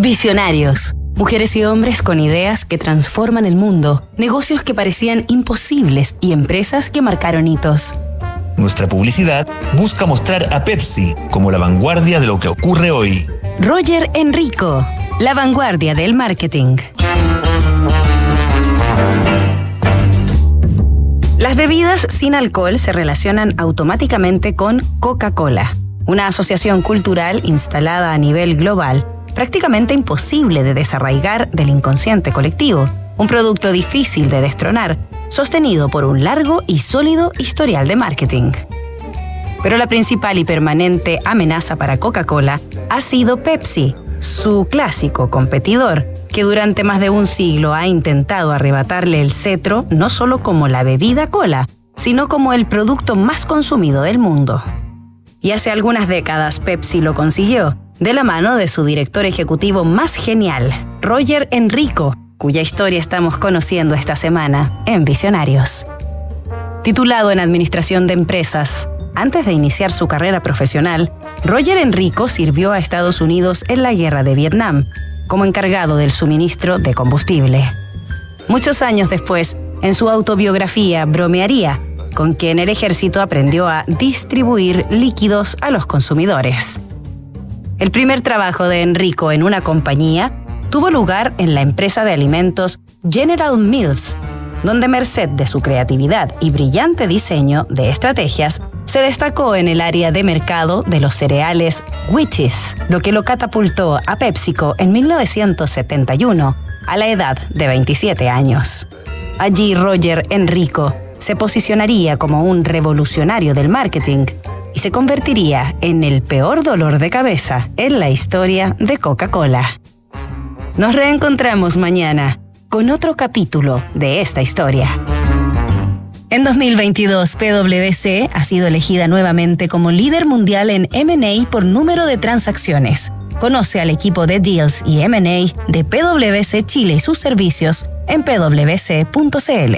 Visionarios. Mujeres y hombres con ideas que transforman el mundo, negocios que parecían imposibles y empresas que marcaron hitos. Nuestra publicidad busca mostrar a Pepsi como la vanguardia de lo que ocurre hoy. Roger Enrico, la vanguardia del marketing. Las bebidas sin alcohol se relacionan automáticamente con Coca-Cola, una asociación cultural instalada a nivel global, prácticamente imposible de desarraigar del inconsciente colectivo, un producto difícil de destronar, sostenido por un largo y sólido historial de marketing. Pero la principal y permanente amenaza para Coca-Cola ha sido Pepsi, su clásico competidor, que durante más de un siglo ha intentado arrebatarle el cetro no solo como la bebida cola, sino como el producto más consumido del mundo. Y hace algunas décadas Pepsi lo consiguió, de la mano de su director ejecutivo más genial, Roger Enrico, cuya historia estamos conociendo esta semana en Visionarios. Titulado en Administración de Empresas, antes de iniciar su carrera profesional, Roger Enrico sirvió a Estados Unidos en la guerra de Vietnam como encargado del suministro de combustible. Muchos años después, en su autobiografía bromearía con que en el ejército aprendió a distribuir líquidos a los consumidores. El primer trabajo de Enrico en una compañía tuvo lugar en la empresa de alimentos General Mills, donde merced de su creatividad y brillante diseño de estrategias, se destacó en el área de mercado de los cereales Wheaties, lo que lo catapultó a PepsiCo en 1971, a la edad de 27 años. Allí Roger Enrico se posicionaría como un revolucionario del marketing y se convertiría en el peor dolor de cabeza en la historia de Coca-Cola. Nos reencontramos mañana con otro capítulo de esta historia. En 2022, PwC ha sido elegida nuevamente como líder mundial en MA por número de transacciones. Conoce al equipo de Deals y MA de PwC Chile y sus servicios en pwc.cl.